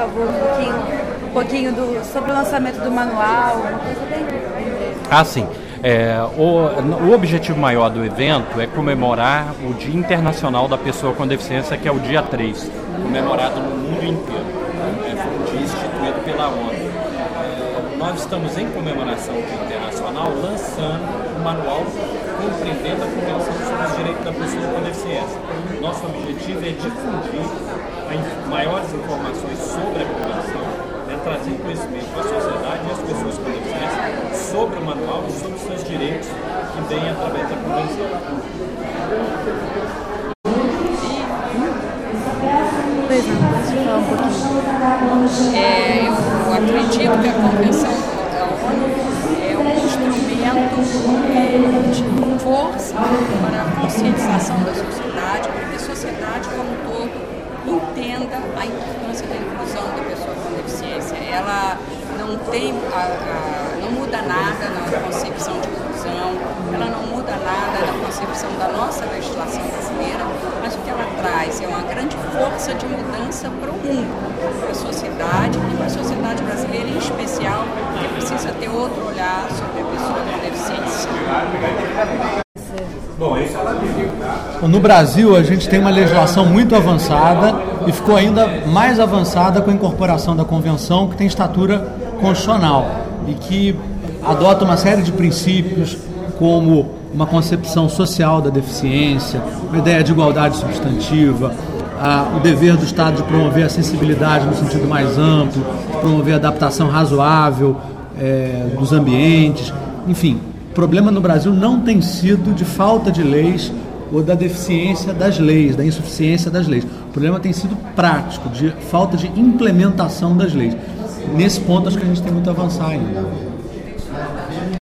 favor, um pouquinho, um pouquinho do, sobre o lançamento do manual. Ah, sim. É, o, o, objetivo maior do evento é comemorar o Dia Internacional da Pessoa com Deficiência, que é o dia 3, comemorado no mundo inteiro. É, foi um dia instituído pela ONU. Nós estamos em comemoração internacional lançando o manual compreendendo a Convenção sobre os Direitos da Pessoa com Deficiência. Nosso objetivo é difundir maiores informações sobre a Convenção, é trazer conhecimento para a sociedade e as pessoas com deficiência sobre o manual e sobre os seus direitos que vêm através da Convenção. Um. É, eu acredito que a Convenção é um instrumento de força para a conscientização da sociedade, para que a sociedade como um todo entenda a importância da inclusão da pessoa com deficiência. Ela não tem, a, a, não muda nada na concepção de inclusão, ela não muda nada na concepção da nossa legislação brasileira, mas o que ela traz é uma grande força de mudança para o mundo, sobre a pessoa com deficiência. No Brasil, a gente tem uma legislação muito avançada e ficou ainda mais avançada com a incorporação da Convenção, que tem estatura constitucional e que adota uma série de princípios, como uma concepção social da deficiência, uma ideia de igualdade substantiva, a, o dever do Estado de promover a sensibilidade no sentido mais amplo, promover a adaptação razoável é, dos ambientes, enfim. O problema no Brasil não tem sido de falta de leis ou da deficiência das leis, da insuficiência das leis. O problema tem sido prático, de falta de implementação das leis. Nesse ponto, acho que a gente tem muito a avançar ainda.